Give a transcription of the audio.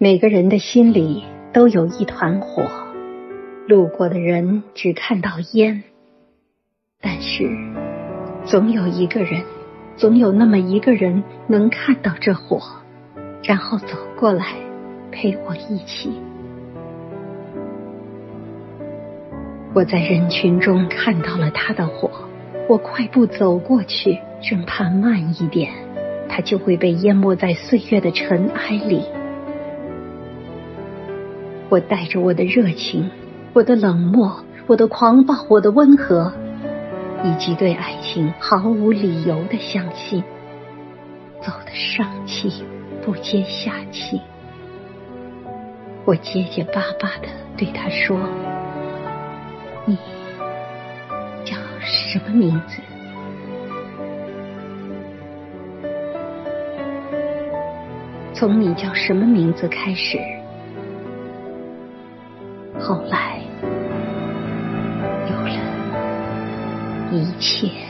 每个人的心里都有一团火，路过的人只看到烟，但是总有一个人，总有那么一个人能看到这火，然后走过来陪我一起。我在人群中看到了他的火，我快步走过去，生怕慢一点，他就会被淹没在岁月的尘埃里。我带着我的热情，我的冷漠，我的狂暴，我的温和，以及对爱情毫无理由的相信，走得上气不接下气。我结结巴巴的对他说。你叫什么名字？从你叫什么名字开始，后来有了一切。